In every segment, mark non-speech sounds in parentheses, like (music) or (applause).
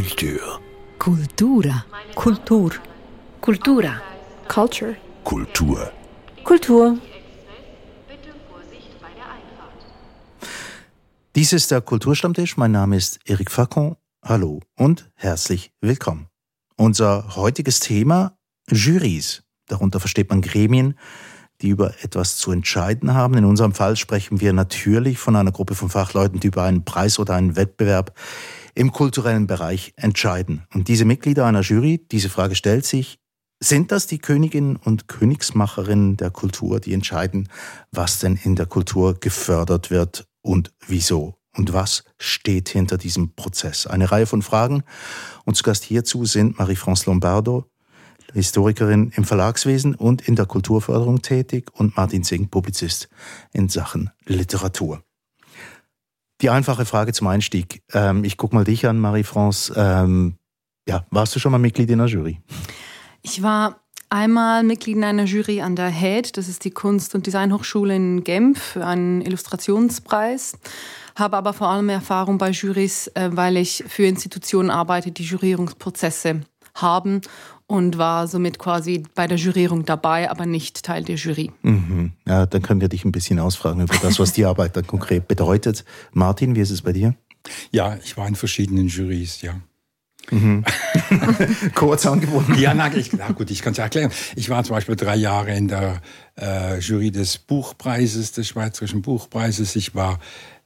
Kultur. Kultura. Kultur. Cultura. Culture. Kultur. Kultur. Dies ist der Kulturstammtisch. Mein Name ist Eric Facon. Hallo und herzlich willkommen. Unser heutiges Thema Jurys. Darunter versteht man Gremien, die über etwas zu entscheiden haben. In unserem Fall sprechen wir natürlich von einer Gruppe von Fachleuten, die über einen Preis oder einen Wettbewerb im kulturellen Bereich entscheiden. Und diese Mitglieder einer Jury, diese Frage stellt sich, sind das die Königinnen und Königsmacherinnen der Kultur, die entscheiden, was denn in der Kultur gefördert wird und wieso? Und was steht hinter diesem Prozess? Eine Reihe von Fragen. Und zu Gast hierzu sind Marie-France Lombardo, Historikerin im Verlagswesen und in der Kulturförderung tätig und Martin Singh, Publizist in Sachen Literatur. Die einfache Frage zum Einstieg. Ähm, ich gucke mal dich an, Marie-France. Ähm, ja, warst du schon mal Mitglied in einer Jury? Ich war einmal Mitglied in einer Jury an der HED, das ist die Kunst- und Designhochschule in Genf, für einen Illustrationspreis. Habe aber vor allem Erfahrung bei Jurys, äh, weil ich für Institutionen arbeite, die Jurierungsprozesse haben und war somit quasi bei der Jurierung dabei, aber nicht Teil der Jury. Mhm. Ja, dann können wir dich ein bisschen ausfragen über das, was die Arbeit dann konkret bedeutet. Martin, wie ist es bei dir? Ja, ich war in verschiedenen Jurys, ja. Mhm. (laughs) Kurz angeboten. Ja, na, ich, na gut, ich kann es erklären. Ich war zum Beispiel drei Jahre in der äh, Jury des Buchpreises, des Schweizerischen Buchpreises. Ich war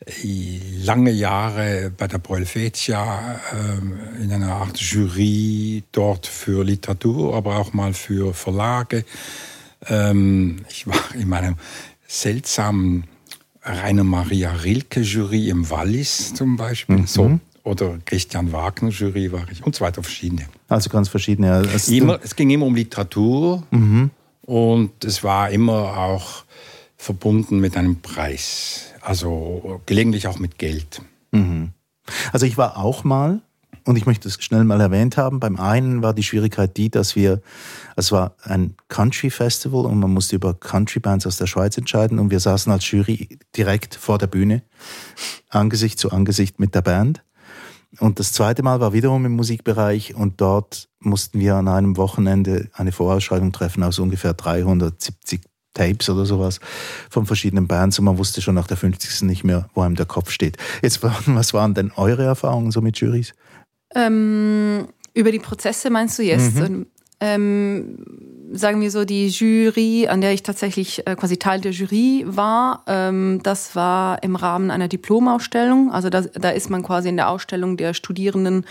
äh, lange Jahre bei der Proelfetia äh, in einer Art Jury dort für Literatur, aber auch mal für Verlage. Ähm, ich war in meinem seltsamen Rainer Maria Rilke Jury im Wallis zum Beispiel. Mhm. So oder Christian Wagner Jury war ich und so weiter verschiedene. Also ganz verschiedene. Immer, es ging immer um Literatur mhm. und es war immer auch verbunden mit einem Preis, also gelegentlich auch mit Geld. Mhm. Also ich war auch mal und ich möchte es schnell mal erwähnt haben. Beim einen war die Schwierigkeit die, dass wir, es war ein Country Festival und man musste über Country Bands aus der Schweiz entscheiden und wir saßen als Jury direkt vor der Bühne, Angesicht zu Angesicht mit der Band. Und das zweite Mal war wiederum im Musikbereich und dort mussten wir an einem Wochenende eine Vorausschreibung treffen aus ungefähr 370 Tapes oder sowas von verschiedenen Bands und man wusste schon nach der 50. nicht mehr, wo einem der Kopf steht. Jetzt, (laughs) was waren denn eure Erfahrungen so mit Juries? Ähm, über die Prozesse meinst du jetzt? Mhm. Ähm, sagen wir so, die Jury, an der ich tatsächlich äh, quasi Teil der Jury war, ähm, das war im Rahmen einer Diplomausstellung. Also da, da ist man quasi in der Ausstellung der Studierenden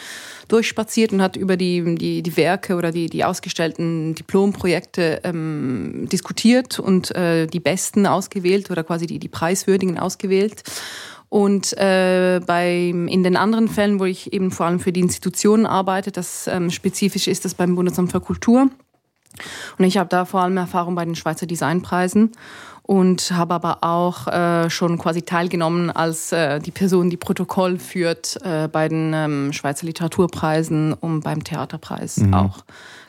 durchspaziert und hat über die, die, die Werke oder die, die ausgestellten Diplomprojekte ähm, diskutiert und äh, die Besten ausgewählt oder quasi die, die Preiswürdigen ausgewählt. Und äh, bei, in den anderen Fällen, wo ich eben vor allem für die Institutionen arbeite, das ähm, spezifisch ist das beim Bundesamt für Kultur. Und ich habe da vor allem Erfahrung bei den Schweizer Designpreisen und habe aber auch äh, schon quasi teilgenommen als äh, die Person, die Protokoll führt äh, bei den ähm, Schweizer Literaturpreisen und beim Theaterpreis mhm. auch.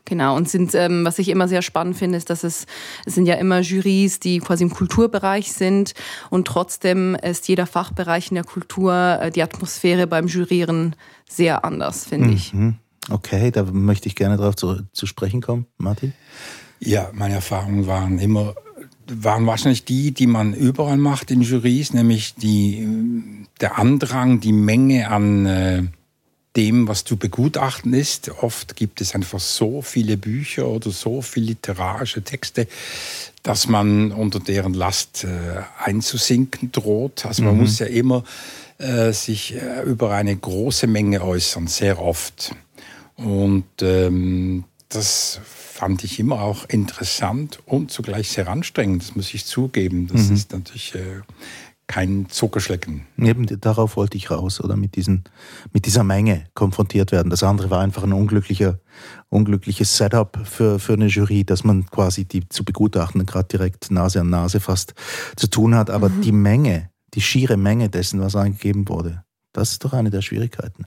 Genau, und sind, ähm, was ich immer sehr spannend finde, ist, dass es, es sind ja immer Jurys, die quasi im Kulturbereich sind und trotzdem ist jeder Fachbereich in der Kultur äh, die Atmosphäre beim Jurieren sehr anders, finde mhm. ich. Okay, da möchte ich gerne darauf zu, zu sprechen kommen. Martin? Ja, meine Erfahrungen waren immer waren wahrscheinlich die, die man überall macht in Jurys, nämlich die, der Andrang, die Menge an äh, dem, was zu begutachten ist. Oft gibt es einfach so viele Bücher oder so viele literarische Texte, dass man unter deren Last äh, einzusinken droht. Also man mhm. muss ja immer äh, sich äh, über eine große Menge äußern, sehr oft. Und ähm, das fand ich immer auch interessant und zugleich sehr anstrengend, das muss ich zugeben. Das mhm. ist natürlich äh, kein Zuckerschlecken. Eben darauf wollte ich raus, oder mit, diesen, mit dieser Menge konfrontiert werden. Das andere war einfach ein unglücklicher, unglückliches Setup für, für eine Jury, dass man quasi die zu begutachten gerade direkt Nase an Nase fast zu tun hat. Aber mhm. die Menge, die schiere Menge dessen, was angegeben wurde, das ist doch eine der Schwierigkeiten.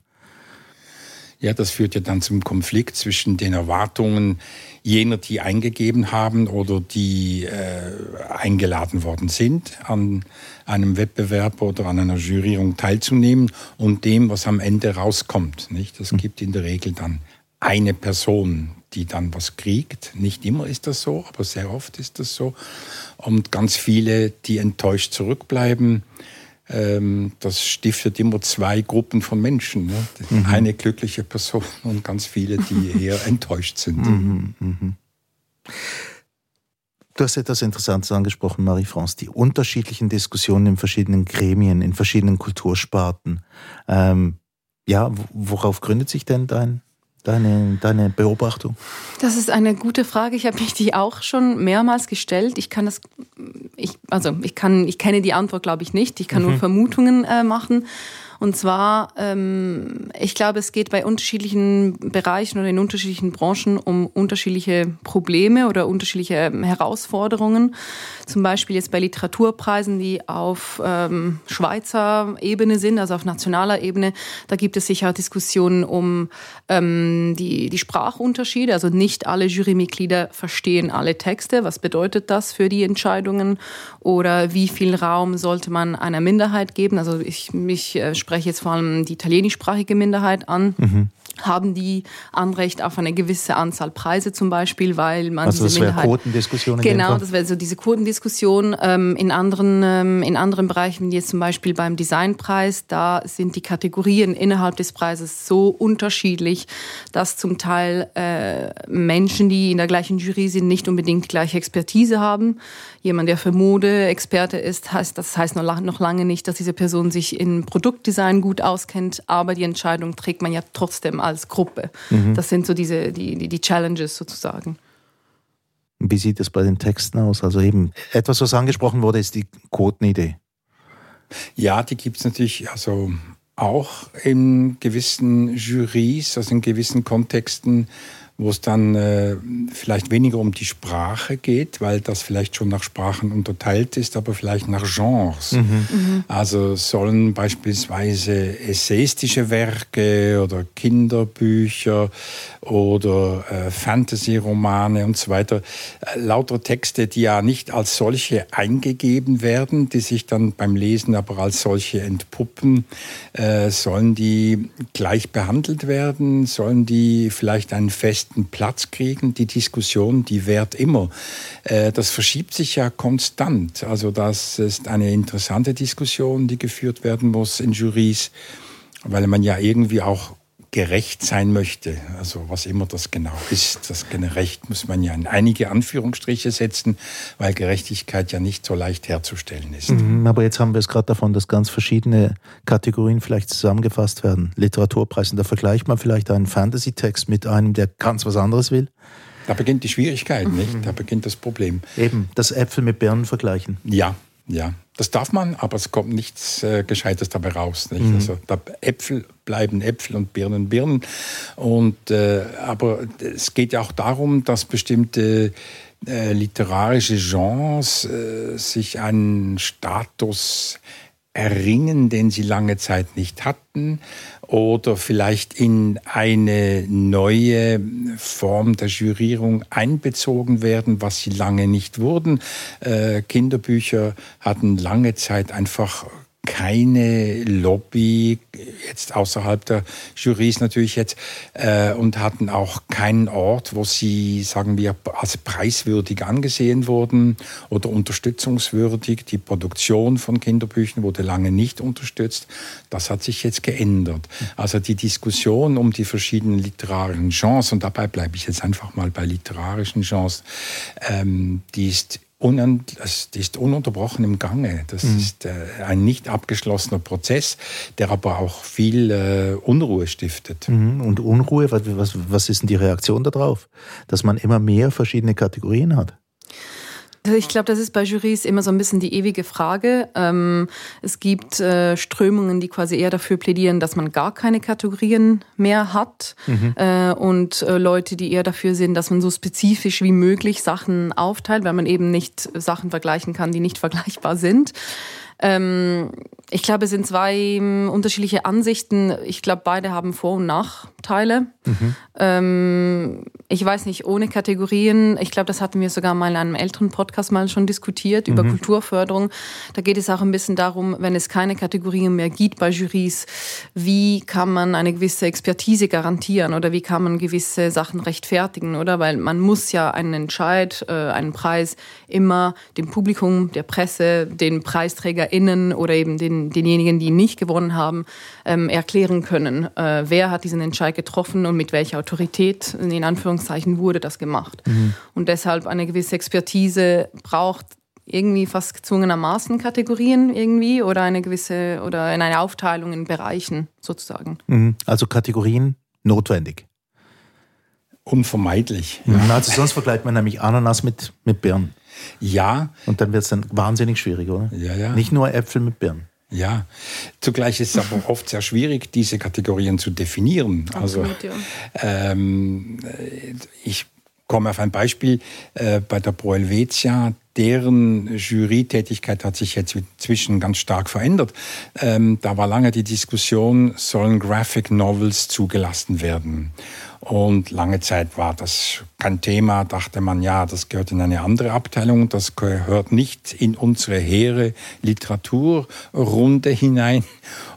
Ja, das führt ja dann zum Konflikt zwischen den Erwartungen jener, die eingegeben haben oder die äh, eingeladen worden sind, an einem Wettbewerb oder an einer Jurierung teilzunehmen und dem, was am Ende rauskommt. Nicht? Es hm. gibt in der Regel dann eine Person, die dann was kriegt. Nicht immer ist das so, aber sehr oft ist das so. Und ganz viele, die enttäuscht zurückbleiben. Ähm, das stiftet immer zwei Gruppen von Menschen. Ne? Mhm. Eine glückliche Person (laughs) und ganz viele, die (laughs) eher enttäuscht sind. Mhm, mhm. Du hast etwas Interessantes angesprochen, Marie-France, die unterschiedlichen Diskussionen in verschiedenen Gremien, in verschiedenen Kultursparten. Ähm, ja, worauf gründet sich denn dein, deine, deine Beobachtung? Das ist eine gute Frage. Ich habe mich die auch schon mehrmals gestellt. Ich kann das, ich, also ich kann, ich kenne die Antwort, glaube ich, nicht. Ich kann mhm. nur Vermutungen äh, machen. Und zwar, ähm, ich glaube, es geht bei unterschiedlichen Bereichen oder in unterschiedlichen Branchen um unterschiedliche Probleme oder unterschiedliche ähm, Herausforderungen. Zum Beispiel jetzt bei Literaturpreisen, die auf ähm, Schweizer Ebene sind, also auf nationaler Ebene. Da gibt es sicher Diskussionen um ähm, die, die Sprachunterschiede. Also nicht alle Jurymitglieder verstehen alle Texte. Was bedeutet das für die Entscheidungen? Oder wie viel Raum sollte man einer Minderheit geben? Also ich, mich äh, spreche jetzt vor allem die italienischsprachige Minderheit an. Mhm haben die Anrecht auf eine gewisse Anzahl Preise zum Beispiel, weil man also diese das wäre Quotendiskussion. Genau, das wäre so diese Quotendiskussion. Ähm, in anderen ähm, in anderen Bereichen, wie jetzt zum Beispiel beim Designpreis, da sind die Kategorien innerhalb des Preises so unterschiedlich, dass zum Teil äh, Menschen, die in der gleichen Jury sind, nicht unbedingt gleiche Expertise haben jemand, der für Mode Experte ist, heißt, das heißt noch lange nicht, dass diese Person sich in Produktdesign gut auskennt, aber die Entscheidung trägt man ja trotzdem als Gruppe. Mhm. Das sind so diese, die, die, die Challenges sozusagen. Wie sieht es bei den Texten aus? Also eben, etwas, was angesprochen wurde, ist die Quotenidee. Ja, die gibt es natürlich also auch in gewissen Jurys, also in gewissen Kontexten wo es dann äh, vielleicht weniger um die Sprache geht, weil das vielleicht schon nach Sprachen unterteilt ist, aber vielleicht nach Genres. Mhm. Mhm. Also sollen beispielsweise essayistische Werke oder Kinderbücher oder äh, Fantasy-Romane und so weiter, äh, lauter Texte, die ja nicht als solche eingegeben werden, die sich dann beim Lesen aber als solche entpuppen, äh, sollen die gleich behandelt werden, sollen die vielleicht einen festen festen Platz kriegen. Die Diskussion, die währt immer. Äh, das verschiebt sich ja konstant. Also das ist eine interessante Diskussion, die geführt werden muss in Juries, weil man ja irgendwie auch gerecht sein möchte, also was immer das genau ist, das Recht muss man ja in einige Anführungsstriche setzen, weil Gerechtigkeit ja nicht so leicht herzustellen ist. Mhm, aber jetzt haben wir es gerade davon, dass ganz verschiedene Kategorien vielleicht zusammengefasst werden. Literaturpreis, und da vergleicht man vielleicht einen Fantasy-Text mit einem, der ganz was anderes will. Da beginnt die Schwierigkeit, nicht? Da beginnt das Problem. Eben, das Äpfel mit Birnen vergleichen. Ja, ja, das darf man, aber es kommt nichts äh, Gescheites dabei raus. Nicht? Mhm. Also da, Äpfel bleiben Äpfel und Birnen Birnen. Und, äh, aber es geht ja auch darum, dass bestimmte äh, literarische Genres äh, sich einen Status erringen, den sie lange Zeit nicht hatten oder vielleicht in eine neue Form der Jurierung einbezogen werden, was sie lange nicht wurden. Äh, Kinderbücher hatten lange Zeit einfach keine Lobby, jetzt außerhalb der Jurys natürlich jetzt, äh, und hatten auch keinen Ort, wo sie, sagen wir, als preiswürdig angesehen wurden oder unterstützungswürdig. Die Produktion von Kinderbüchern wurde lange nicht unterstützt. Das hat sich jetzt geändert. Also die Diskussion um die verschiedenen literarischen Genres, und dabei bleibe ich jetzt einfach mal bei literarischen Genres, ähm, die ist das ist ununterbrochen im Gange. Das mhm. ist äh, ein nicht abgeschlossener Prozess, der aber auch viel äh, Unruhe stiftet. Mhm. Und Unruhe, was, was, was ist denn die Reaktion darauf? Dass man immer mehr verschiedene Kategorien hat? Ich glaube, das ist bei Jurys immer so ein bisschen die ewige Frage. Ähm, es gibt äh, Strömungen, die quasi eher dafür plädieren, dass man gar keine Kategorien mehr hat. Mhm. Äh, und äh, Leute, die eher dafür sind, dass man so spezifisch wie möglich Sachen aufteilt, weil man eben nicht Sachen vergleichen kann, die nicht vergleichbar sind. Ähm, ich glaube, es sind zwei ähm, unterschiedliche Ansichten. Ich glaube, beide haben Vor- und Nachteile. Mhm. Ähm, ich weiß nicht, ohne Kategorien, ich glaube, das hatten wir sogar mal in einem älteren Podcast mal schon diskutiert über mhm. Kulturförderung. Da geht es auch ein bisschen darum, wenn es keine Kategorien mehr gibt bei Juries, wie kann man eine gewisse Expertise garantieren oder wie kann man gewisse Sachen rechtfertigen, oder? Weil man muss ja einen Entscheid, äh, einen Preis immer dem Publikum, der Presse, den PreisträgerInnen oder eben den, denjenigen, die nicht gewonnen haben, ähm, erklären können. Äh, wer hat diesen Entscheid getroffen und mit welcher Autorität, in Anführungszeichen, wurde das gemacht. Mhm. Und deshalb eine gewisse Expertise braucht irgendwie fast gezwungenermaßen Kategorien irgendwie oder eine gewisse oder in eine Aufteilung in Bereichen sozusagen. Mhm. Also Kategorien notwendig. Unvermeidlich. Ja. Mhm. Also sonst vergleicht man nämlich Ananas mit, mit Birnen. Ja. Und dann wird es dann wahnsinnig schwierig, oder? Ja, ja. Nicht nur Äpfel mit Birnen. Ja, zugleich ist es aber oft sehr schwierig, diese Kategorien zu definieren. Absolut, also, ja. ähm, ich komme auf ein Beispiel äh, bei der Pro Helvetia. Deren Jurytätigkeit hat sich jetzt inzwischen ganz stark verändert. Ähm, da war lange die Diskussion, sollen Graphic Novels zugelassen werden? Und lange Zeit war das kein Thema, dachte man, ja, das gehört in eine andere Abteilung, das gehört nicht in unsere hehre Literaturrunde hinein.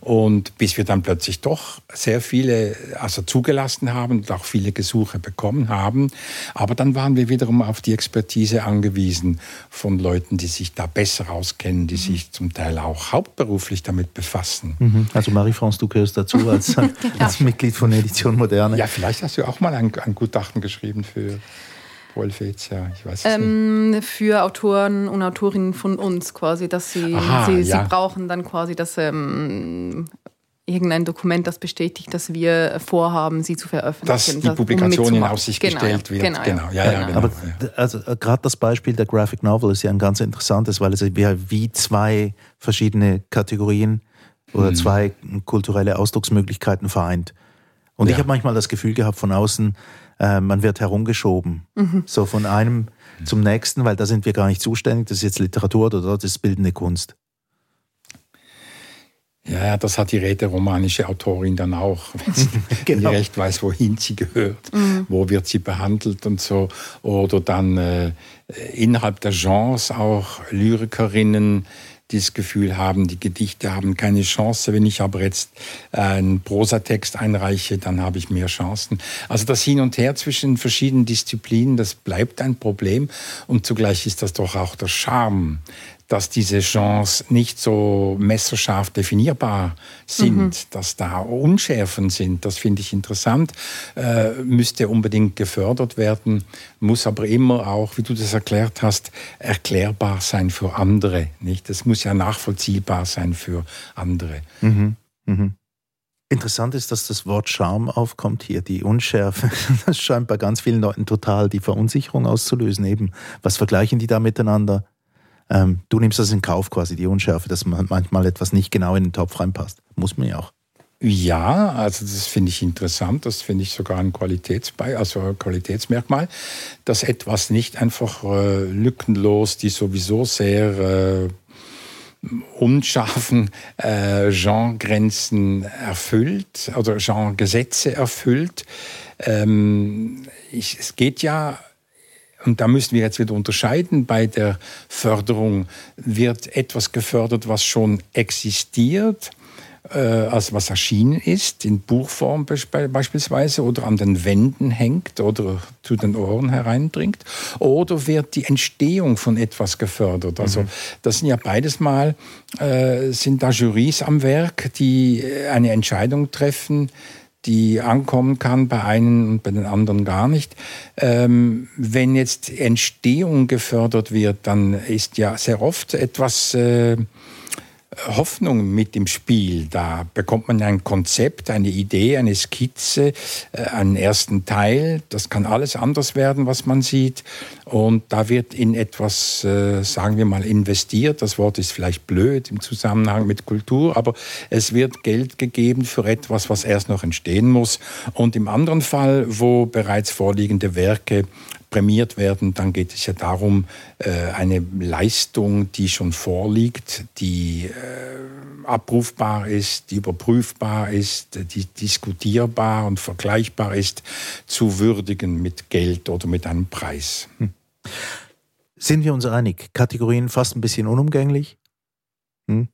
Und bis wir dann plötzlich doch sehr viele, also zugelassen haben und auch viele Gesuche bekommen haben. Aber dann waren wir wiederum auf die Expertise angewiesen von Leuten, die sich da besser auskennen, die sich zum Teil auch hauptberuflich damit befassen. Mhm. Also Marie-France, du gehörst dazu (laughs) als, als Mitglied von Edition Moderne. Ja, vielleicht hast du auch mal ein, ein Gutachten geschrieben für Wolfetia, ich weiß es ähm, nicht. Für Autoren und Autorinnen von uns quasi, dass sie, Aha, sie, ja. sie brauchen dann quasi das ähm, irgendein Dokument, das bestätigt, dass wir vorhaben, sie zu veröffentlichen. Dass die Publikation um in Aussicht genau, gestellt wird. Genau, genau. Ja, ja, genau. Aber also äh, gerade das Beispiel der Graphic Novel ist ja ein ganz interessantes, weil es ja wie zwei verschiedene Kategorien oder hm. zwei kulturelle Ausdrucksmöglichkeiten vereint. Und ja. ich habe manchmal das Gefühl gehabt von außen, äh, man wird herumgeschoben. Mhm. So von einem zum nächsten, weil da sind wir gar nicht zuständig. Das ist jetzt Literatur oder das ist bildende Kunst. Ja, das hat die räteromanische Autorin dann auch, (laughs) (laughs) wenn sie genau. recht weiß, wohin sie gehört, mhm. wo wird sie behandelt und so. Oder dann äh, innerhalb der Genres auch Lyrikerinnen, die das Gefühl haben, die Gedichte haben keine Chance. Wenn ich aber jetzt einen Prosatext einreiche, dann habe ich mehr Chancen. Also das Hin und Her zwischen verschiedenen Disziplinen, das bleibt ein Problem. Und zugleich ist das doch auch der Charme dass diese Genres nicht so messerscharf definierbar sind, mhm. dass da Unschärfen sind. Das finde ich interessant, äh, müsste unbedingt gefördert werden, muss aber immer auch, wie du das erklärt hast, erklärbar sein für andere. Nicht? Das muss ja nachvollziehbar sein für andere. Mhm. Mhm. Interessant ist, dass das Wort Charme aufkommt hier, die Unschärfe. (laughs) Das scheint bei ganz vielen Leuten total die Verunsicherung auszulösen. Eben, was vergleichen die da miteinander? Ähm, du nimmst das in Kauf quasi, die Unschärfe, dass man manchmal etwas nicht genau in den Topf reinpasst. Muss man ja auch. Ja, also das finde ich interessant. Das finde ich sogar ein Qualitätsbei, also ein Qualitätsmerkmal, dass etwas nicht einfach äh, lückenlos die sowieso sehr äh, unscharfen äh, Genregrenzen erfüllt oder Genregesetze erfüllt. Ähm, ich, es geht ja und da müssen wir jetzt wieder unterscheiden bei der Förderung. Wird etwas gefördert, was schon existiert, äh, als was erschienen ist, in Buchform beispielsweise, oder an den Wänden hängt oder zu den Ohren hereindringt? Oder wird die Entstehung von etwas gefördert? Also mhm. das sind ja beides mal, äh, sind da Jurys am Werk, die eine Entscheidung treffen, die ankommen kann bei einen und bei den anderen gar nicht. Ähm, wenn jetzt Entstehung gefördert wird, dann ist ja sehr oft etwas äh, Hoffnung mit im Spiel. Da bekommt man ein Konzept, eine Idee, eine Skizze, äh, einen ersten Teil. Das kann alles anders werden, was man sieht. Und da wird in etwas, äh, sagen wir mal, investiert. Das Wort ist vielleicht blöd im Zusammenhang mit Kultur, aber es wird Geld gegeben für etwas, was erst noch entstehen muss. Und im anderen Fall, wo bereits vorliegende Werke prämiert werden, dann geht es ja darum, äh, eine Leistung, die schon vorliegt, die äh, abrufbar ist, die überprüfbar ist, die diskutierbar und vergleichbar ist, zu würdigen mit Geld oder mit einem Preis. Hm. Sind wir uns einig? Kategorien fast ein bisschen unumgänglich? Hm?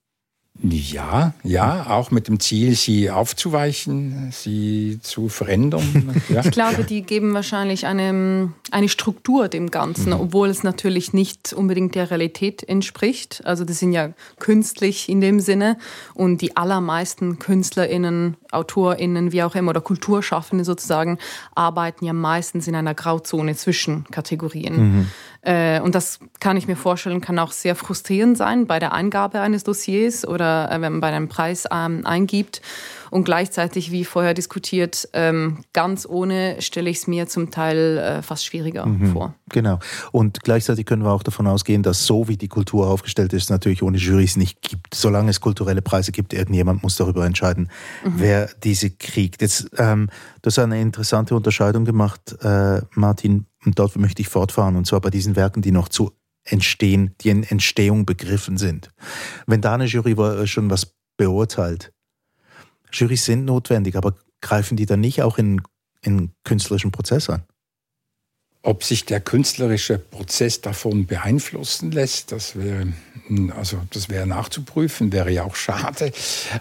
Ja, ja, auch mit dem Ziel, sie aufzuweichen, sie zu verändern. (laughs) Ja. Ich glaube, die geben wahrscheinlich eine, eine Struktur dem Ganzen, mhm. obwohl es natürlich nicht unbedingt der Realität entspricht. Also das sind ja künstlich in dem Sinne und die allermeisten KünstlerInnen, AutorInnen, wie auch immer, oder Kulturschaffende sozusagen, arbeiten ja meistens in einer Grauzone zwischen Kategorien. Mhm. Äh, und das kann ich mir vorstellen, kann auch sehr frustrierend sein bei der Eingabe eines Dossiers oder äh, wenn man bei einem Preis ähm, eingibt. Und gleichzeitig, wie vorher diskutiert, ähm, ganz ohne stelle ich es mir zum Teil äh, fast schwieriger mhm, vor. Genau. Und gleichzeitig können wir auch davon ausgehen, dass so wie die Kultur aufgestellt ist, natürlich ohne Jurys nicht gibt. Solange es kulturelle Preise gibt, irgendjemand muss darüber entscheiden, mhm. wer diese kriegt. Jetzt, ähm, du hast eine interessante Unterscheidung gemacht, äh, Martin, und dort möchte ich fortfahren, und zwar bei diesen Werken, die noch zu entstehen, die in Entstehung begriffen sind. Wenn da eine Jury äh, schon was beurteilt, Jurys sind notwendig, aber greifen die dann nicht auch in, in künstlerischen Prozess an? Ob sich der künstlerische Prozess davon beeinflussen lässt, das wäre, also das wäre nachzuprüfen, wäre ja auch schade.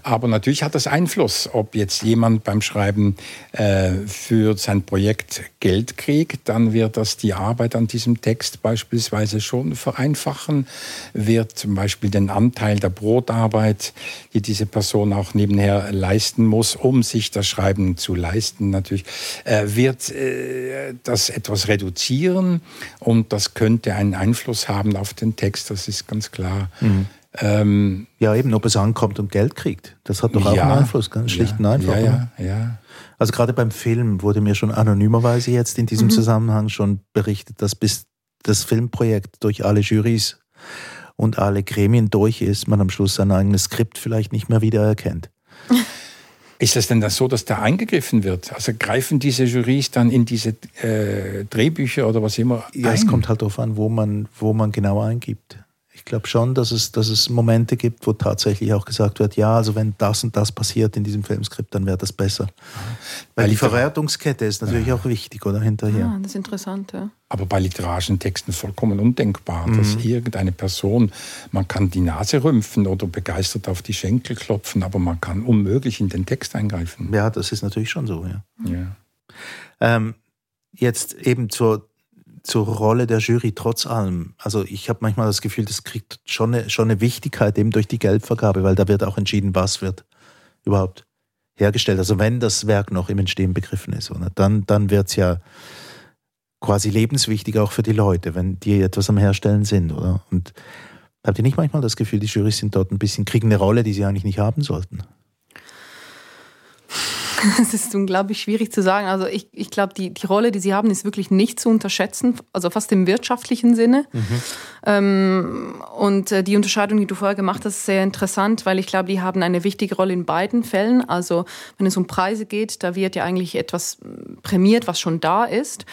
Aber natürlich hat das Einfluss, ob jetzt jemand beim Schreiben äh, für sein Projekt Geld kriegt, dann wird das die Arbeit an diesem Text beispielsweise schon vereinfachen, wird zum Beispiel den Anteil der Brotarbeit, die diese Person auch nebenher leisten muss, um sich das Schreiben zu leisten, natürlich, äh, wird äh, das etwas reduzieren reduzieren und das könnte einen Einfluss haben auf den Text, das ist ganz klar. Mhm. Ähm, ja, eben, ob es ankommt und Geld kriegt. Das hat doch auch ja, einen Einfluss, ganz schlicht und einfach. Ja, ja, ja. Also gerade beim Film wurde mir schon anonymerweise jetzt in diesem mhm. Zusammenhang schon berichtet, dass bis das Filmprojekt durch alle Jurys und alle Gremien durch ist, man am Schluss sein eigenes Skript vielleicht nicht mehr wiedererkennt. (laughs) Ist es denn das so, dass da eingegriffen wird? Also greifen diese Jurys dann in diese äh, Drehbücher oder was immer? Ja, ein? es kommt halt darauf an, wo man, wo man genau eingibt. Ich glaube schon, dass es, dass es Momente gibt, wo tatsächlich auch gesagt wird, ja, also wenn das und das passiert in diesem Filmskript, dann wäre das besser. Weil, Weil die Verwertungskette ist natürlich ja. auch wichtig, oder hinterher. Ja, das ist interessant, ja. Aber bei literarischen Texten vollkommen undenkbar, mhm. dass irgendeine Person, man kann die Nase rümpfen oder begeistert auf die Schenkel klopfen, aber man kann unmöglich in den Text eingreifen. Ja, das ist natürlich schon so, ja. ja. Ähm, jetzt eben zur zur Rolle der Jury trotz allem. Also ich habe manchmal das Gefühl, das kriegt schon eine, schon eine Wichtigkeit eben durch die Geldvergabe, weil da wird auch entschieden, was wird überhaupt hergestellt. Also wenn das Werk noch im Entstehen begriffen ist, oder? dann, dann wird es ja quasi lebenswichtig auch für die Leute, wenn die etwas am Herstellen sind, oder? Und habt ihr nicht manchmal das Gefühl, die Jurys sind dort ein bisschen, kriegen eine Rolle, die sie eigentlich nicht haben sollten? (laughs) Das ist unglaublich schwierig zu sagen. Also ich, ich glaube, die, die Rolle, die sie haben, ist wirklich nicht zu unterschätzen, also fast im wirtschaftlichen Sinne. Mhm. Ähm, und äh, die Unterscheidung, die du vorher gemacht hast, ist sehr interessant, weil ich glaube, die haben eine wichtige Rolle in beiden Fällen. Also wenn es um Preise geht, da wird ja eigentlich etwas prämiert, was schon da ist.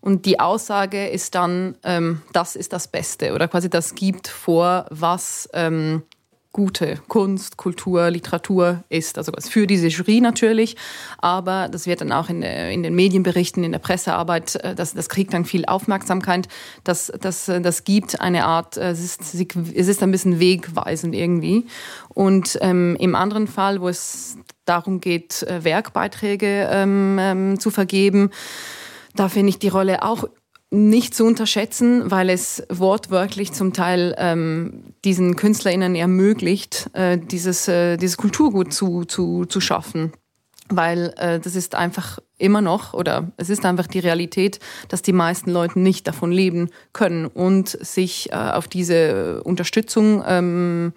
Und die Aussage ist dann, ähm, das ist das Beste oder quasi das gibt vor, was ähm, gute Kunst, Kultur, Literatur ist. Also für diese Jury natürlich, aber das wird dann auch in, in den Medienberichten, in der Pressearbeit, äh, das, das kriegt dann viel Aufmerksamkeit. Das, das, das gibt eine Art, äh, es ist, es ist ein bisschen wegweisend irgendwie. Und ähm, im anderen Fall, wo es darum geht, äh, Werkbeiträge ähm, ähm, zu vergeben, da finde ich die Rolle auch nicht zu unterschätzen, weil es wortwörtlich zum Teil ähm, diesen KünstlerInnen ermöglicht, äh, dieses, äh, dieses Kulturgut zu, zu, zu schaffen. Weil äh, das ist einfach immer noch, oder es ist einfach die Realität, dass die meisten Leute nicht davon leben können und sich äh, auf diese Unterstützung ähm,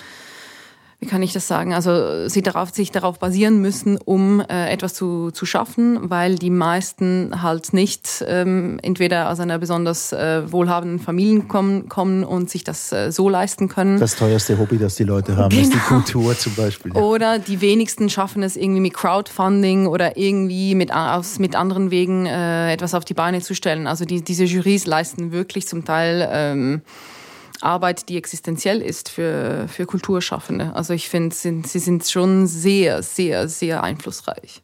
wie kann ich das sagen, also sie darauf, sich darauf basieren müssen, um äh, etwas zu, zu schaffen, weil die meisten halt nicht ähm, entweder aus einer besonders äh, wohlhabenden Familie kommen, kommen und sich das äh, so leisten können. Das teuerste Hobby, das die Leute haben, genau. ist die genau. Kultur zum Beispiel. Oder die wenigsten schaffen es irgendwie mit Crowdfunding oder irgendwie mit, aus, mit anderen Wegen äh, etwas auf die Beine zu stellen. Also die, diese Jurys leisten wirklich zum Teil... Ähm, Arbeit, die existenziell ist für, für Kulturschaffende. Also ich finde, sie sind schon sehr, sehr, sehr einflussreich.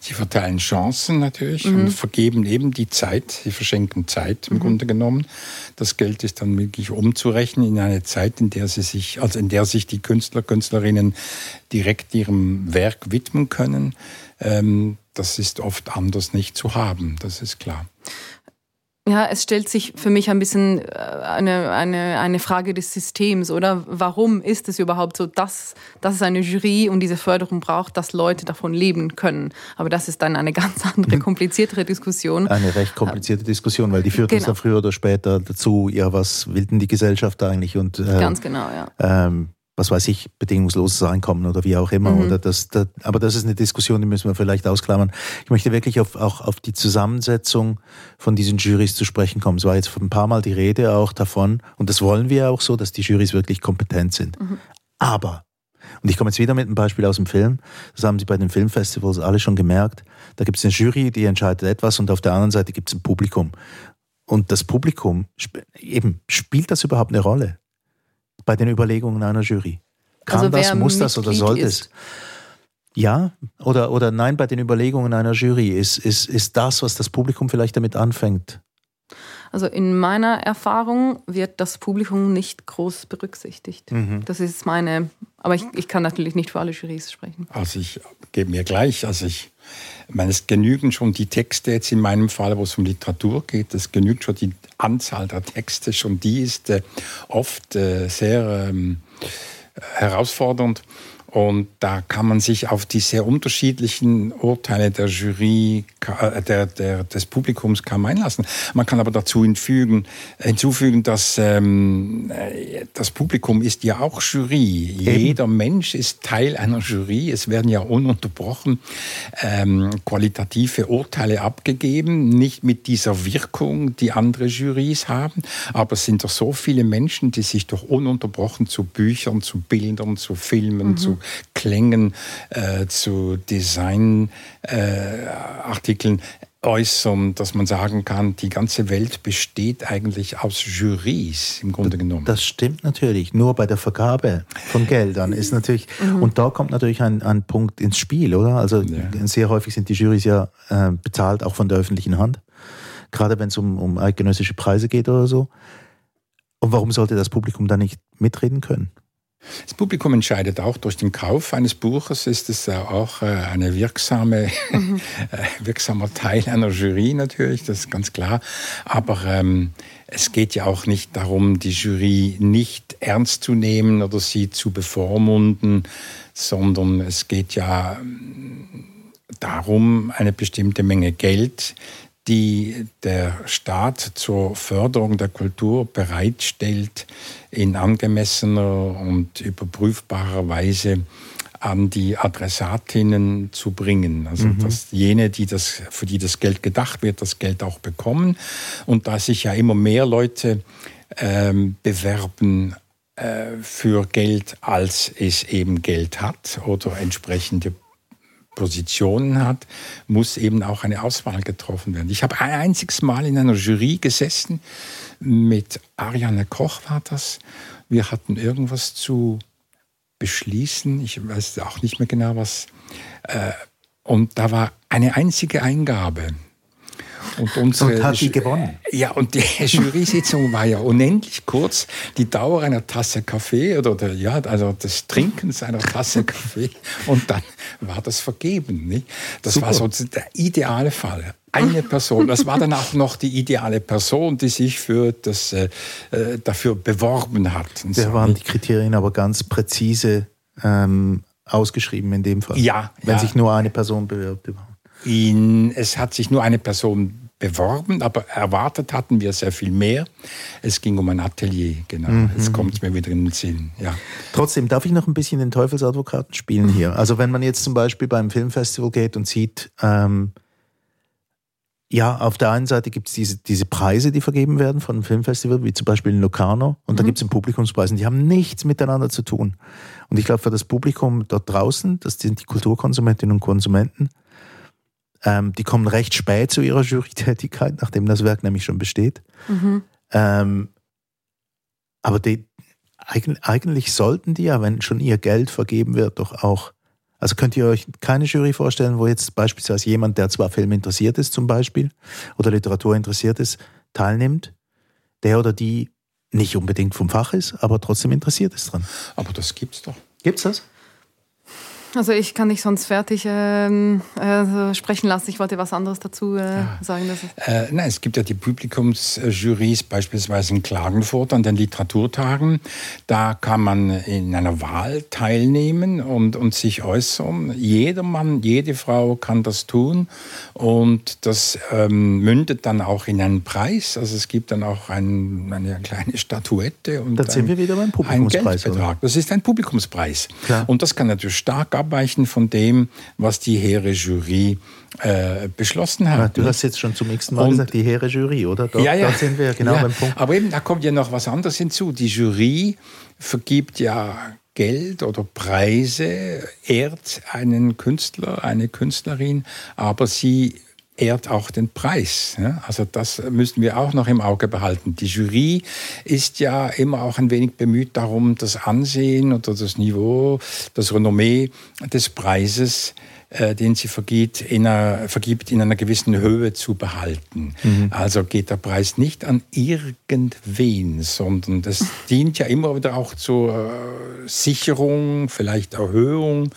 Sie verteilen Chancen natürlich mhm. und vergeben eben die Zeit. Sie verschenken Zeit im mhm. Grunde genommen. Das Geld ist dann wirklich umzurechnen in eine Zeit, in der sie sich, also in der sich die Künstler, Künstlerinnen direkt ihrem Werk widmen können. Ähm, das ist oft anders nicht zu haben. Das ist klar. Ja, es stellt sich für mich ein bisschen äh, eine, eine, eine Frage des Systems, oder? Warum ist es überhaupt so, dass, dass es eine Jury und diese Förderung braucht, dass Leute davon leben können? Aber das ist dann eine (laughs) ganz andere, kompliziertere Diskussion. Eine recht komplizierte Diskussion, weil die führt genau. uns dann früher oder später dazu, ja, was will denn die Gesellschaft eigentlich? Und, äh, ganz genau, ja. Ähm, was weiß ich, bedingungsloses Einkommen oder wie auch immer. Mhm. Oder das, das, aber das ist eine Diskussion, die müssen wir vielleicht ausklammern. Ich möchte wirklich auf, auch auf die Zusammensetzung von diesen Jurys zu sprechen kommen. Es war jetzt ein paar Mal die Rede auch davon, und das wollen wir auch so, dass die Jurys wirklich kompetent sind. Mhm. Aber, und ich komme jetzt wieder mit einem Beispiel aus dem Film, das haben Sie bei den Filmfestivals alle schon gemerkt, da gibt es eine Jury, die entscheidet etwas und auf der anderen Seite gibt es ein Publikum. Und das Publikum, eben, spielt das überhaupt eine Rolle? Bei den Überlegungen einer Jury? Kann also das, muss das oder sollte es? Ja oder, oder nein bei den Überlegungen einer Jury? Ist, ist, ist das, was das Publikum vielleicht damit anfängt? Also in meiner Erfahrung wird das Publikum nicht groß berücksichtigt. Mhm. Das ist meine, aber ich, ich kann natürlich nicht für alle Jurys sprechen. Also ich gebe mir gleich, also ich ich meine, es genügen schon die Texte jetzt in meinem Fall, wo es um Literatur geht, es genügt schon die Anzahl der Texte, schon die ist äh, oft äh, sehr ähm, herausfordernd. Und da kann man sich auf die sehr unterschiedlichen Urteile der Jury, äh, der, der, des Publikums kaum einlassen. Man kann aber dazu hinzufügen, hinzufügen dass ähm, äh, das Publikum ist ja auch Jury. Eben. Jeder Mensch ist Teil einer Jury. Es werden ja ununterbrochen ähm, qualitative Urteile abgegeben, nicht mit dieser Wirkung, die andere Jurys haben. Aber es sind doch so viele Menschen, die sich doch ununterbrochen zu Büchern, zu Bildern, zu Filmen, mhm. zu Klängen, äh, zu Designartikeln äh, äußern, dass man sagen kann, die ganze Welt besteht eigentlich aus Jurys im Grunde genommen. Das stimmt natürlich. Nur bei der Vergabe von Geldern ist natürlich, mhm. und da kommt natürlich ein, ein Punkt ins Spiel, oder? Also ja. sehr häufig sind die Jurys ja äh, bezahlt, auch von der öffentlichen Hand. Gerade wenn es um, um eidgenössische Preise geht oder so. Und warum sollte das Publikum da nicht mitreden können? Das Publikum entscheidet auch durch den Kauf eines Buches, ist es auch äh, eine wirksame, mhm. (laughs) wirksamer Teil einer Jury natürlich, das ist ganz klar. Aber ähm, es geht ja auch nicht darum, die Jury nicht ernst zu nehmen oder sie zu bevormunden, sondern es geht ja ähm, darum, eine bestimmte Menge Geld die der Staat zur Förderung der Kultur bereitstellt, in angemessener und überprüfbarer Weise an die Adressatinnen zu bringen. Also mhm. dass jene, die das, für die das Geld gedacht wird, das Geld auch bekommen. Und da sich ja immer mehr Leute ähm, bewerben äh, für Geld, als es eben Geld hat oder entsprechende Positionen hat, muss eben auch eine Auswahl getroffen werden. Ich habe ein einziges Mal in einer Jury gesessen, mit Ariane Koch war das. Wir hatten irgendwas zu beschließen, ich weiß auch nicht mehr genau was. Äh, und da war eine einzige Eingabe. Und, unsere, und hat die gewonnen. Ja, und die (laughs) Jury-Sitzung war ja unendlich kurz. Die Dauer einer Tasse Kaffee oder der, ja, also des Trinkens einer Tasse (laughs) Kaffee. Und dann war das vergeben. Nicht? Das Super. war so der ideale Fall. Eine Person, das war dann auch noch die ideale Person, die sich für das, äh, äh dafür beworben hat. Da so. waren die Kriterien aber ganz präzise ähm, ausgeschrieben in dem Fall. Ja. Wenn ja. sich nur eine Person bewirbt. In, es hat sich nur eine Person beworben, aber erwartet hatten wir sehr viel mehr. Es ging um ein Atelier, genau. Mhm. Jetzt kommt es mir wieder in den Sinn. Ja. Trotzdem darf ich noch ein bisschen den Teufelsadvokaten spielen hier. (laughs) Also wenn man jetzt zum Beispiel beim Filmfestival geht und sieht, ähm, ja, auf der einen Seite gibt es diese, diese Preise, die vergeben werden von einem Filmfestival, wie zum Beispiel in Locarno, und mhm. da gibt es einen Publikumspreis, und die haben nichts miteinander zu tun. Und ich glaube, für das Publikum dort draußen, das sind die Kulturkonsumentinnen und Konsumenten, ähm, die kommen recht spät zu ihrer Jurytätigkeit, nachdem das Werk nämlich schon besteht. Mhm. Ähm, aber die, eigentlich sollten die ja, wenn schon ihr Geld vergeben wird, doch auch also könnt ihr euch keine Jury vorstellen, wo jetzt beispielsweise jemand, der zwar Film interessiert ist zum Beispiel oder Literatur interessiert ist, teilnimmt, der oder die nicht unbedingt vom Fach ist, aber trotzdem interessiert ist dran. Aber das gibt's doch. Gibt's das? Also ich kann dich sonst fertig ähm, äh, sprechen lassen. Ich wollte was anderes dazu äh, ja. sagen. Äh, nein, es gibt ja die Publikumsjurys beispielsweise in Klagenfurt an den Literaturtagen. Da kann man in einer Wahl teilnehmen und, und sich äußern. Jeder Mann, jede Frau kann das tun und das ähm, mündet dann auch in einen Preis. Also es gibt dann auch ein, eine kleine Statuette und da sind ein, wir wieder beim Publikumspreis. Geldbetrag. Das ist ein Publikumspreis. Klar. Und das kann natürlich stark abweichen von dem, was die hehre Jury äh, beschlossen hat. Ja, du hast jetzt schon zum nächsten Mal und, gesagt, die hehre Jury, oder? Dort, ja, ja. Dort sind wir genau ja, beim Punkt. Aber eben, da kommt ja noch was anderes hinzu. Die Jury vergibt ja Geld oder Preise, ehrt einen Künstler, eine Künstlerin, aber sie ehrt auch den Preis. Also das müssen wir auch noch im Auge behalten. Die Jury ist ja immer auch ein wenig bemüht darum, das Ansehen oder das Niveau, das Renommee des Preises äh, den sie vergibt in, einer, vergibt, in einer gewissen Höhe zu behalten. Mhm. Also geht der Preis nicht an irgendwen, sondern das (laughs) dient ja immer wieder auch zur äh, Sicherung, vielleicht Erhöhung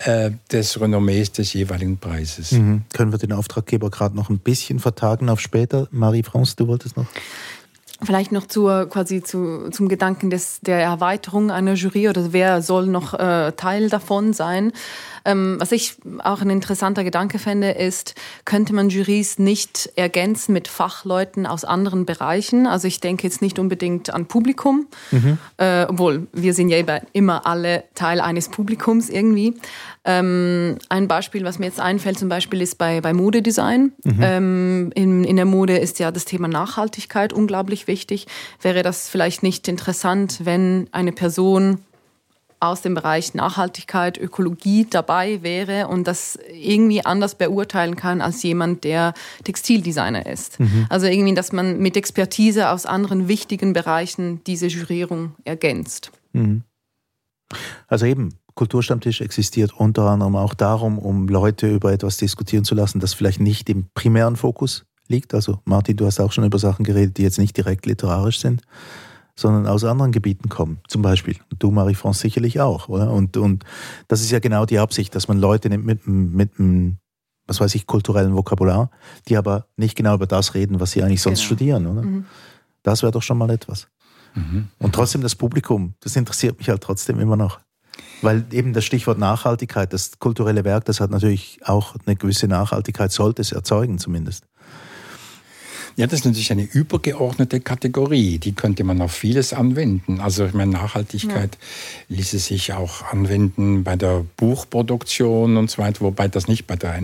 äh, des Renommees des jeweiligen Preises. Mhm. Können wir den Auftraggeber gerade noch ein bisschen vertagen auf später? Marie-France, du wolltest noch? Vielleicht noch zur, quasi zu, zum Gedanken des, der Erweiterung einer Jury oder wer soll noch äh, Teil davon sein. Ähm, was ich auch ein interessanter Gedanke fände, ist, könnte man Juries nicht ergänzen mit Fachleuten aus anderen Bereichen? Also ich denke jetzt nicht unbedingt an Publikum, mhm. äh, obwohl wir sind ja immer alle Teil eines Publikums irgendwie. Ähm, ein Beispiel, was mir jetzt einfällt, zum Beispiel ist bei, bei Modedesign. Mhm. Ähm, in, in der Mode ist ja das Thema Nachhaltigkeit unglaublich wichtig. Wäre das vielleicht nicht interessant, wenn eine Person aus dem Bereich Nachhaltigkeit, Ökologie dabei wäre und das irgendwie anders beurteilen kann als jemand, der Textildesigner ist. Mhm. Also irgendwie, dass man mit Expertise aus anderen wichtigen Bereichen diese Jurierung ergänzt. Mhm. Also eben, Kulturstammtisch existiert unter anderem auch darum, um Leute über etwas diskutieren zu lassen, das vielleicht nicht im primären Fokus liegt. Also Martin, du hast auch schon über Sachen geredet, die jetzt nicht direkt literarisch sind, sondern aus anderen Gebieten kommen. Zum Beispiel. Du, Marie-France, sicherlich auch, oder? Und, und das ist ja genau die Absicht, dass man Leute nimmt mit, mit einem, was weiß ich, kulturellen Vokabular, die aber nicht genau über das reden, was sie eigentlich sonst genau. studieren, oder? Mhm. Das wäre doch schon mal etwas. Mhm. Und trotzdem das Publikum, das interessiert mich halt trotzdem immer noch. Weil eben das Stichwort Nachhaltigkeit, das kulturelle Werk, das hat natürlich auch eine gewisse Nachhaltigkeit, sollte es erzeugen zumindest. Ja, das ist natürlich eine übergeordnete Kategorie. Die könnte man auf vieles anwenden. Also ich meine, Nachhaltigkeit ja. ließe sich auch anwenden bei der Buchproduktion und so weiter, wobei das nicht bei der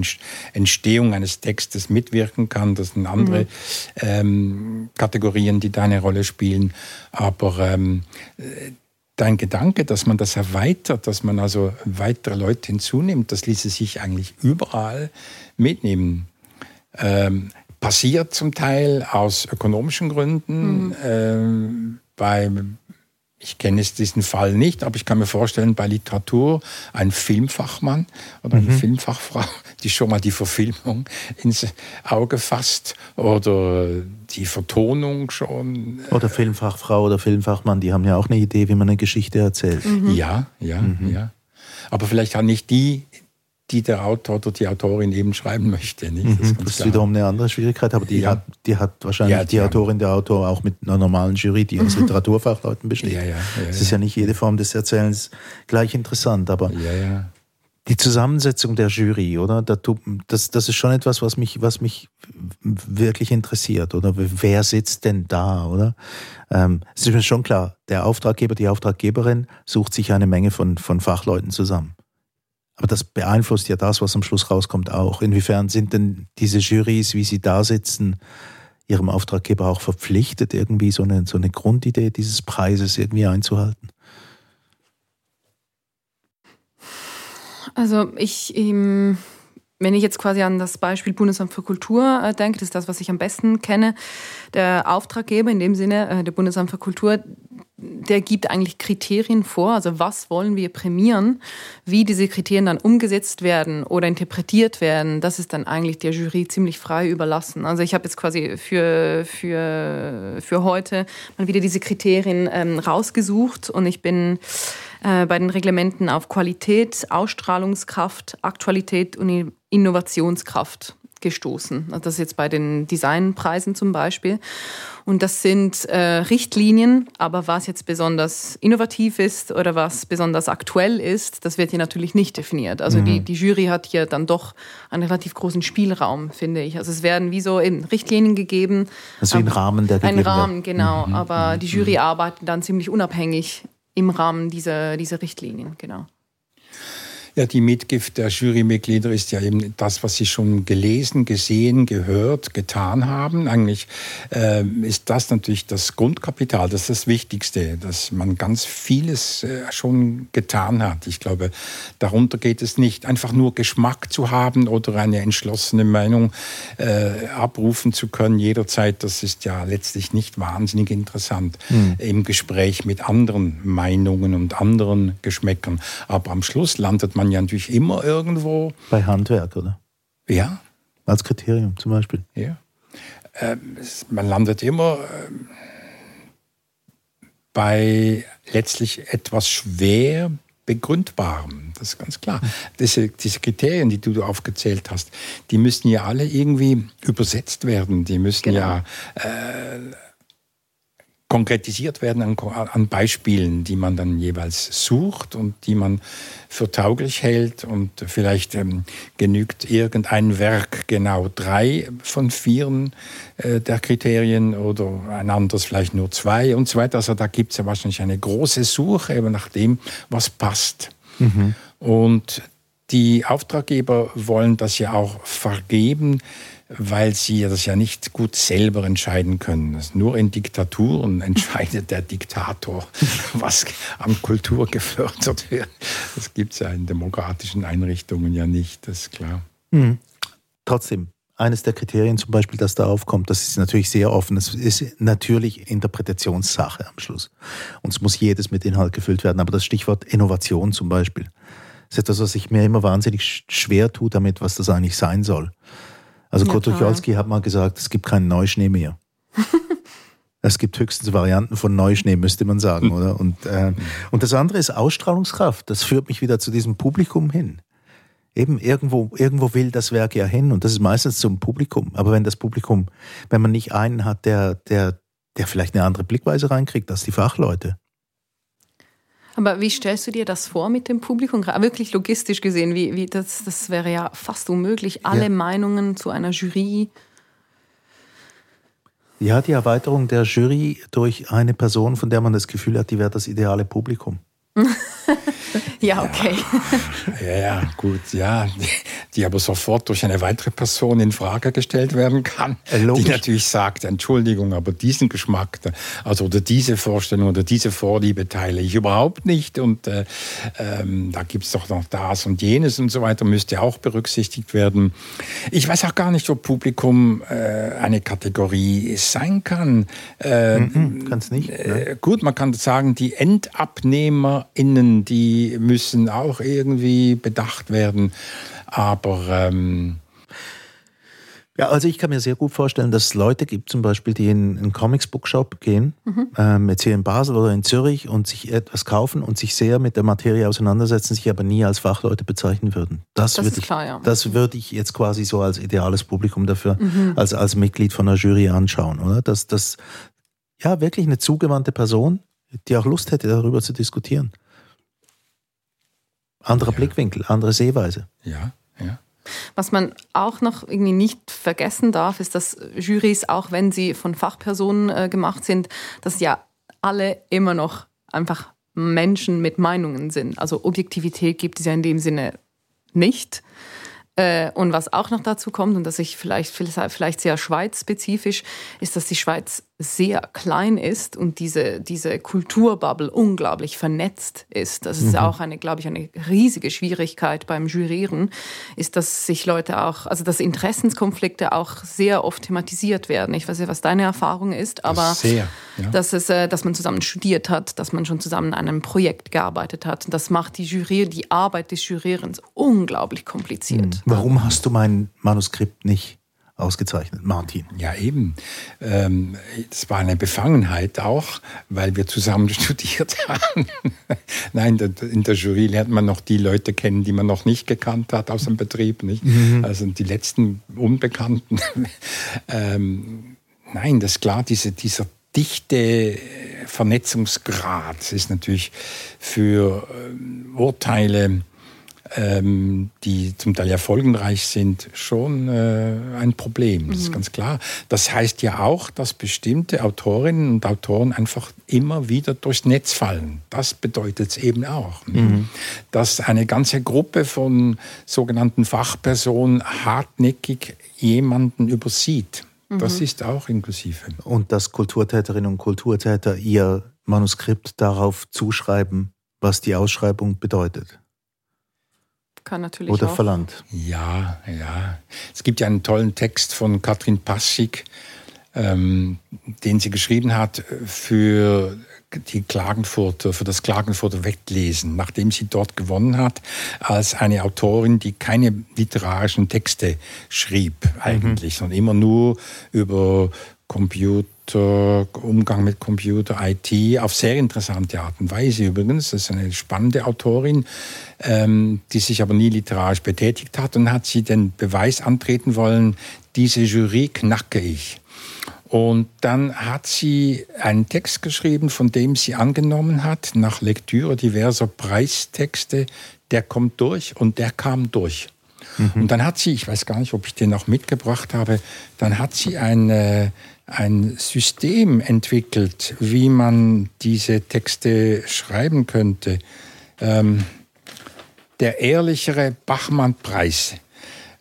Entstehung eines Textes mitwirken kann. Das sind andere mhm. ähm, Kategorien, die da eine Rolle spielen. Aber ähm, dein Gedanke, dass man das erweitert, dass man also weitere Leute hinzunimmt, das ließe sich eigentlich überall mitnehmen. Ähm, passiert zum Teil aus ökonomischen Gründen. Mhm. Ähm, bei, ich kenne jetzt diesen Fall nicht, aber ich kann mir vorstellen, bei Literatur ein Filmfachmann oder eine mhm. Filmfachfrau, (laughs) die schon mal die Verfilmung ins Auge fasst oder die Vertonung schon. Oder Filmfachfrau oder Filmfachmann, die haben ja auch eine Idee, wie man eine Geschichte erzählt. Mhm. Ja, ja, mhm. ja. Aber vielleicht auch nicht die die der Autor oder die Autorin eben schreiben möchte. Nicht? Das, mhm, das ist wiederum eine andere Schwierigkeit, aber die, ja. hat, die hat wahrscheinlich ja, die, die Autorin, der Autor auch mit einer normalen Jury, die aus Literaturfachleuten besteht. Ja, ja, es ist ja nicht jede Form des Erzählens gleich interessant, aber die Zusammensetzung der Jury, oder? Das, das ist schon etwas, was mich, was mich wirklich interessiert, oder? Wer sitzt denn da, oder? Ähm, es ist mir schon klar, der Auftraggeber, die Auftraggeberin sucht sich eine Menge von, von Fachleuten zusammen. Aber das beeinflusst ja das, was am Schluss rauskommt, auch. Inwiefern sind denn diese Jurys, wie sie da sitzen, ihrem Auftraggeber auch verpflichtet, irgendwie so eine, so eine Grundidee dieses Preises irgendwie einzuhalten? Also ich, wenn ich jetzt quasi an das Beispiel Bundesamt für Kultur äh, denke, das ist das, was ich am besten kenne, der Auftraggeber in dem Sinne, äh, der Bundesamt für Kultur, der gibt eigentlich Kriterien vor, also was wollen wir prämieren, wie diese Kriterien dann umgesetzt werden oder interpretiert werden, das ist dann eigentlich der Jury ziemlich frei überlassen. Also ich habe jetzt quasi für, für, für heute mal wieder diese Kriterien ähm, rausgesucht und ich bin äh, bei den Reglementen auf Qualität, Ausstrahlungskraft, Aktualität und Innovationskraft gestoßen. Also das ist jetzt bei den Designpreisen zum Beispiel. Und das sind äh, Richtlinien, aber was jetzt besonders innovativ ist oder was besonders aktuell ist, das wird hier natürlich nicht definiert. Also mhm. die, die Jury hat hier dann doch einen relativ großen Spielraum, finde ich. Also es werden wie so eben Richtlinien gegeben. Also ein Rahmen, der gegeben Ein Rahmen, genau. Mhm. Aber die Jury mhm. arbeitet dann ziemlich unabhängig im Rahmen dieser, dieser Richtlinien, genau. Ja, die Mitgift der Jurymitglieder ist ja eben das, was sie schon gelesen, gesehen, gehört, getan haben. Eigentlich äh, ist das natürlich das Grundkapital, das ist das Wichtigste, dass man ganz vieles äh, schon getan hat. Ich glaube, darunter geht es nicht, einfach nur Geschmack zu haben oder eine entschlossene Meinung äh, abrufen zu können jederzeit. Das ist ja letztlich nicht wahnsinnig interessant mhm. im Gespräch mit anderen Meinungen und anderen Geschmäckern. Aber am Schluss landet man man ja natürlich immer irgendwo. Bei Handwerk, oder? Ja. Als Kriterium zum Beispiel. Ja. Äh, man landet immer äh, bei letztlich etwas schwer begründbarem. Das ist ganz klar. Diese, diese, Kriterien, die du aufgezählt hast, die müssen ja alle irgendwie übersetzt werden. Die müssen genau. ja äh, konkretisiert werden an, an, Beispielen, die man dann jeweils sucht und die man für tauglich hält. Und vielleicht ähm, genügt irgendein Werk genau drei von vier äh, der Kriterien oder ein anderes vielleicht nur zwei und so weiter. Also da gibt es ja wahrscheinlich eine große Suche eben nach dem, was passt. Mhm. Und die Auftraggeber wollen das ja auch vergeben weil sie das ja nicht gut selber entscheiden können. nur in Diktaturen (laughs) entscheidet der Diktator, (laughs) was an Kultur gefördert wird. Das gibt es ja in demokratischen Einrichtungen ja nicht, das ist klar. Mhm. Trotzdem, eines der Kriterien zum Beispiel, das da aufkommt, das ist natürlich sehr offen. Das ist natürlich Interpretationssache am Schluss. Und es muss jedes mit Inhalt gefüllt werden. Aber das Stichwort Innovation zum Beispiel ist etwas, was ich mir immer wahnsinnig schwer tue damit, was das eigentlich sein soll. Also ja, Kurt Tucholsky hat mal gesagt, es gibt keinen Neuschnee mehr. (laughs) es gibt höchstens Varianten von Neuschnee, müsste man sagen, oder? Und, äh, und das andere ist Ausstrahlungskraft. Das führt mich wieder zu diesem Publikum hin. Eben irgendwo, irgendwo will das Werk ja hin und das ist meistens zum Publikum. Aber wenn das Publikum, wenn man nicht einen hat, der, der, der vielleicht eine andere Blickweise reinkriegt als die Fachleute, aber wie stellst du dir das vor mit dem Publikum? Wirklich logistisch gesehen, wie, wie das, das wäre ja fast unmöglich, alle ja. Meinungen zu einer Jury. Ja, die Erweiterung der Jury durch eine Person, von der man das Gefühl hat, die wäre das ideale Publikum. (laughs) ja, okay. Ja, ja, gut, ja. Die, aber sofort durch eine weitere Person in Frage gestellt werden kann, äh, Logisch. die natürlich sagt, Entschuldigung, aber diesen Geschmack, also oder diese Vorstellung oder diese Vorliebe teile ich überhaupt nicht und äh, ähm, da gibt es doch noch das und jenes und so weiter, müsste auch berücksichtigt werden. Ich weiß auch gar nicht, ob Publikum äh, eine Kategorie sein kann. Äh, mm kann es nicht. Ne? Äh, gut, man kann sagen, die EndabnehmerInnen, die müssen auch irgendwie bedacht werden. Aber ähm ja, also ich kann mir sehr gut vorstellen, dass es Leute gibt, zum Beispiel, die in einen Comics-Bookshop gehen, mhm. ähm, jetzt hier in Basel oder in Zürich und sich etwas kaufen und sich sehr mit der Materie auseinandersetzen, sich aber nie als Fachleute bezeichnen würden. Das, das würde ich, klar, ja. das würde ich jetzt quasi so als ideales Publikum dafür, mhm. als, als Mitglied von einer Jury anschauen, oder? Dass das ja wirklich eine zugewandte Person, die auch Lust hätte, darüber zu diskutieren. Anderer ja. Blickwinkel, andere Sehweise. Ja, ja. Was man auch noch irgendwie nicht vergessen darf, ist, dass Jurys, auch wenn sie von Fachpersonen äh, gemacht sind, dass ja alle immer noch einfach Menschen mit Meinungen sind. Also Objektivität gibt es ja in dem Sinne nicht. Äh, und was auch noch dazu kommt, und das ist vielleicht, vielleicht sehr schweizspezifisch, ist, dass die Schweiz sehr klein ist und diese, diese Kulturbubble unglaublich vernetzt ist. Das ist mhm. auch eine, glaube ich, eine riesige Schwierigkeit beim Jurieren, ist, dass sich Leute auch, also dass Interessenskonflikte auch sehr oft thematisiert werden. Ich weiß nicht, was deine Erfahrung ist, aber sehr, ja. dass, es, äh, dass man zusammen studiert hat, dass man schon zusammen an einem Projekt gearbeitet hat. Das macht die Jury, die Arbeit des Jurierens unglaublich kompliziert. Mhm. Warum hast du mein Manuskript nicht ausgezeichnet, Martin. Ja, eben. Ähm, es war eine Befangenheit auch, weil wir zusammen (laughs) studiert haben. Nein, in der Jury lernt man noch die Leute kennen, die man noch nicht gekannt hat aus dem Betrieb. Nicht? Mhm. Also die letzten Unbekannten. (laughs) ähm, nein, das ist klar, diese, dieser dichte Vernetzungsgrad ist natürlich für ähm, Urteile ähm, die zum Teil ja folgenreich sind, schon äh, ein Problem. Das mhm. ist ganz klar. Das heißt ja auch, dass bestimmte Autorinnen und Autoren einfach immer wieder durchs Netz fallen. Das bedeutet es eben auch. Mhm. Dass eine ganze Gruppe von sogenannten Fachpersonen hartnäckig jemanden übersieht. Das mhm. ist auch inklusive. Und dass Kulturtäterinnen und Kulturtäter ihr Manuskript darauf zuschreiben, was die Ausschreibung bedeutet kann natürlich Oder auch. verlangt. Ja, ja. Es gibt ja einen tollen Text von Katrin Passig, ähm, den sie geschrieben hat für die Klagenfurter, für das Klagenfurter Wettlesen, nachdem sie dort gewonnen hat, als eine Autorin, die keine literarischen Texte schrieb eigentlich, mhm. sondern immer nur über Computer, Umgang mit Computer, IT, auf sehr interessante Art und Weise übrigens. Das ist eine spannende Autorin, ähm, die sich aber nie literarisch betätigt hat und hat sie den Beweis antreten wollen, diese Jury knacke ich. Und dann hat sie einen Text geschrieben, von dem sie angenommen hat, nach Lektüre diverser Preistexte, der kommt durch und der kam durch. Mhm. Und dann hat sie, ich weiß gar nicht, ob ich den noch mitgebracht habe, dann hat sie ein, ein System entwickelt, wie man diese Texte schreiben könnte. Ähm, der ehrlichere Bachmann-Preis.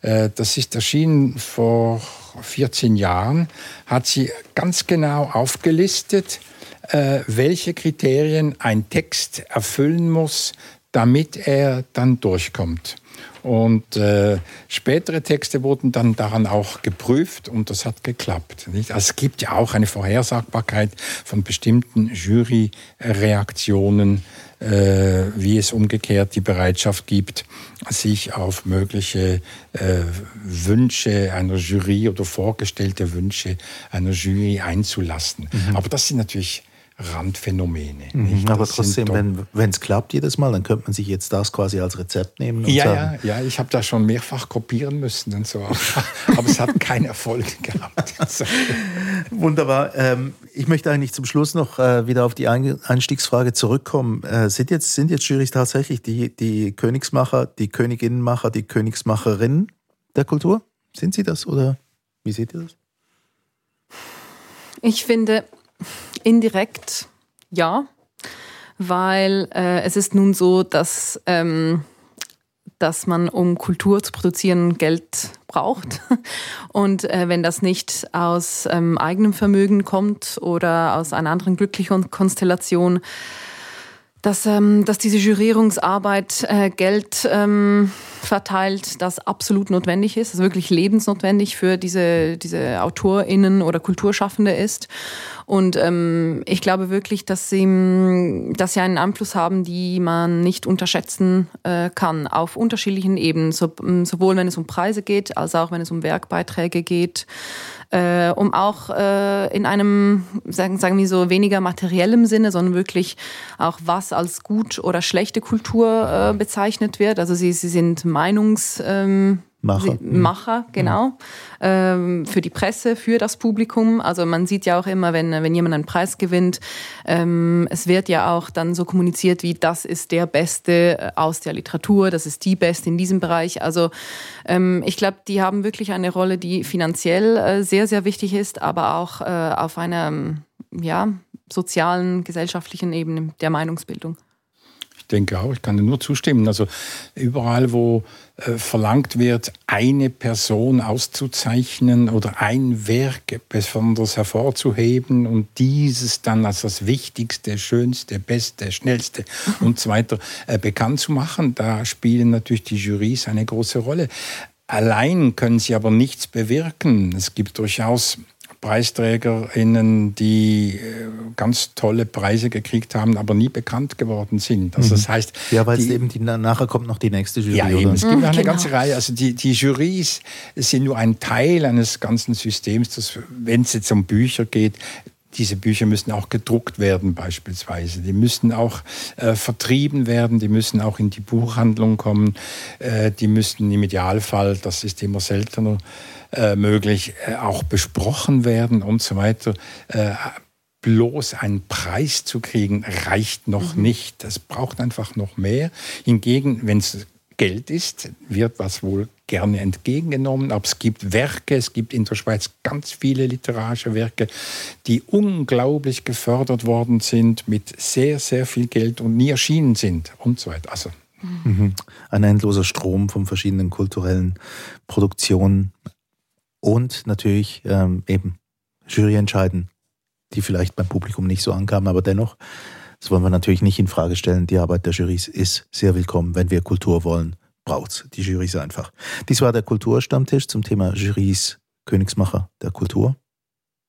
Äh, das ist erschienen vor 14 Jahren, hat sie ganz genau aufgelistet, äh, welche Kriterien ein Text erfüllen muss, damit er dann durchkommt. Und äh, spätere Texte wurden dann daran auch geprüft und das hat geklappt. Nicht? Also es gibt ja auch eine Vorhersagbarkeit von bestimmten Juryreaktionen, äh, wie es umgekehrt die Bereitschaft gibt, sich auf mögliche äh, Wünsche einer Jury oder vorgestellte Wünsche einer Jury einzulassen. Mhm. Aber das sind natürlich Randphänomene. Mhm, aber trotzdem, wenn es klappt jedes Mal, dann könnte man sich jetzt das quasi als Rezept nehmen. ja, sagen, ja, ja, ich habe da schon mehrfach kopieren müssen und so, aber (laughs) es hat keinen Erfolg gehabt. (laughs) Wunderbar. Ähm, ich möchte eigentlich zum Schluss noch äh, wieder auf die Einstiegsfrage zurückkommen. Äh, sind, jetzt, sind jetzt Jurys tatsächlich die, die Königsmacher, die Königinnenmacher, die Königsmacherinnen der Kultur? Sind sie das oder wie seht ihr das? Ich finde, Indirekt ja, weil äh, es ist nun so, dass, ähm, dass man, um Kultur zu produzieren, Geld braucht. (laughs) Und äh, wenn das nicht aus ähm, eigenem Vermögen kommt oder aus einer anderen glücklichen Konstellation, dass, ähm, dass diese Jurierungsarbeit äh, Geld ähm, verteilt, das absolut notwendig ist, also wirklich lebensnotwendig für diese, diese AutorInnen oder Kulturschaffende ist. Und ähm, ich glaube wirklich, dass sie, dass sie einen Einfluss haben, die man nicht unterschätzen äh, kann, auf unterschiedlichen Ebenen, so, sowohl wenn es um Preise geht, als auch wenn es um Werkbeiträge geht äh, um auch äh, in einem, sagen, sagen wir so, weniger materiellem Sinne, sondern wirklich auch was als gut oder schlechte Kultur äh, bezeichnet wird. Also sie, sie sind Meinungs... Ähm, Macher. Macher, genau. Ähm, für die Presse, für das Publikum. Also man sieht ja auch immer, wenn, wenn jemand einen Preis gewinnt, ähm, es wird ja auch dann so kommuniziert, wie das ist der Beste äh, aus der Literatur, das ist die Beste in diesem Bereich. Also ähm, ich glaube, die haben wirklich eine Rolle, die finanziell äh, sehr, sehr wichtig ist, aber auch äh, auf einer ja, sozialen, gesellschaftlichen Ebene der Meinungsbildung denke auch, ich kann dir nur zustimmen. Also überall, wo äh, verlangt wird, eine Person auszuzeichnen oder ein Werk besonders hervorzuheben und dieses dann als das Wichtigste, Schönste, Beste, Schnellste und so weiter äh, bekannt zu machen, da spielen natürlich die Jurys eine große Rolle. Allein können sie aber nichts bewirken. Es gibt durchaus PreisträgerInnen, die äh, ganz tolle Preise gekriegt haben, aber nie bekannt geworden sind. Also das mhm. heißt, ja, weil es eben die, nachher kommt noch die nächste Jury. Ja, eben. Es gibt mhm, eine genau. ganze Reihe. Also die, die Jurys sind nur ein Teil eines ganzen Systems. Wenn es jetzt um Bücher geht, diese Bücher müssen auch gedruckt werden beispielsweise. Die müssen auch äh, vertrieben werden, die müssen auch in die Buchhandlung kommen, äh, die müssen im Idealfall, das ist immer seltener, äh, möglich, äh, auch besprochen werden und so weiter. Äh, bloß einen Preis zu kriegen, reicht noch mhm. nicht. Es braucht einfach noch mehr. Hingegen, wenn es Geld ist, wird was wohl gerne entgegengenommen. Aber es gibt Werke, es gibt in der Schweiz ganz viele literarische Werke, die unglaublich gefördert worden sind mit sehr, sehr viel Geld und nie erschienen sind und so weiter. Also mhm. Ein endloser Strom von verschiedenen kulturellen Produktionen, und natürlich ähm, eben Jury entscheiden, die vielleicht beim Publikum nicht so ankamen, aber dennoch, das wollen wir natürlich nicht in Frage stellen. Die Arbeit der Jurys ist sehr willkommen. Wenn wir Kultur wollen, braucht's die Jurys einfach. Dies war der Kulturstammtisch zum Thema Jurys Königsmacher der Kultur.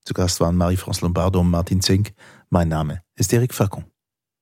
Zu Gast waren Marie-France Lombardo und Martin Zink. Mein Name ist Eric Facon.